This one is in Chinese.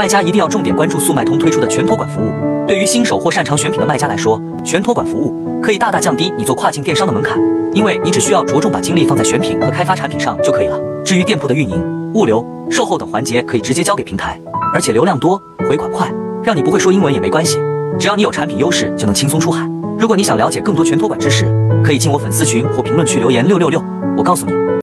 卖家一定要重点关注速卖通推出的全托管服务。对于新手或擅长选品的卖家来说全托管服务可以大大降低你做跨境电商的门槛因为你只需要着重把精力放在选品和开发产品上就可以了。至于店铺的运营物流售后等环节可以直接交给平台而且流量多回款快让你不会说英文也没关系。只要你有产品优势就能轻松出海。如果你想了解更多全托管知识可以进我粉丝群或评论区留言六六六我告诉你。